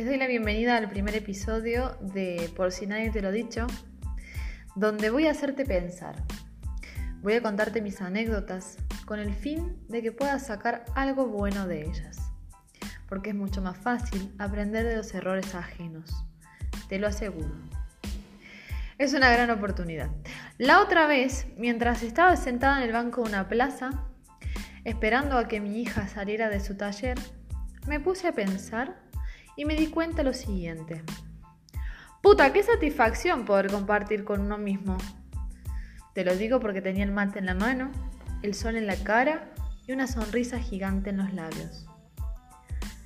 Les doy la bienvenida al primer episodio de Por si nadie te lo dicho, donde voy a hacerte pensar. Voy a contarte mis anécdotas con el fin de que puedas sacar algo bueno de ellas, porque es mucho más fácil aprender de los errores ajenos, te lo aseguro. Es una gran oportunidad. La otra vez, mientras estaba sentada en el banco de una plaza, esperando a que mi hija saliera de su taller, me puse a pensar y me di cuenta lo siguiente. Puta, qué satisfacción poder compartir con uno mismo. Te lo digo porque tenía el mate en la mano, el sol en la cara y una sonrisa gigante en los labios.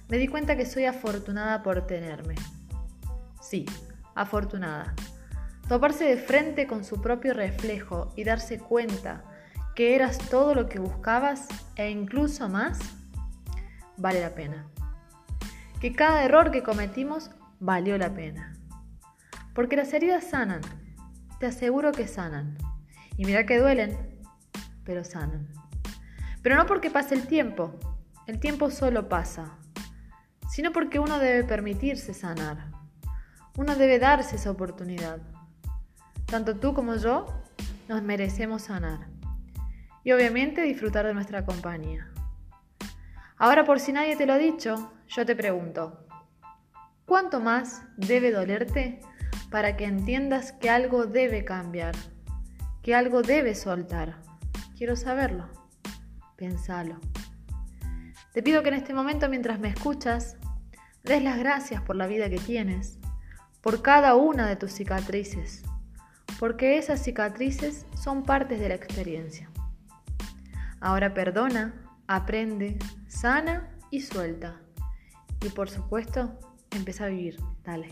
Me di cuenta que soy afortunada por tenerme. Sí, afortunada. Toparse de frente con su propio reflejo y darse cuenta que eras todo lo que buscabas e incluso más, vale la pena que cada error que cometimos valió la pena. Porque las heridas sanan, te aseguro que sanan. Y mira que duelen, pero sanan. Pero no porque pase el tiempo, el tiempo solo pasa, sino porque uno debe permitirse sanar. Uno debe darse esa oportunidad. Tanto tú como yo nos merecemos sanar. Y obviamente disfrutar de nuestra compañía. Ahora por si nadie te lo ha dicho, yo te pregunto, ¿cuánto más debe dolerte para que entiendas que algo debe cambiar, que algo debe soltar? Quiero saberlo. Pensalo. Te pido que en este momento, mientras me escuchas, des las gracias por la vida que tienes, por cada una de tus cicatrices, porque esas cicatrices son partes de la experiencia. Ahora perdona aprende, sana y suelta. Y por supuesto, empieza a vivir. Dale.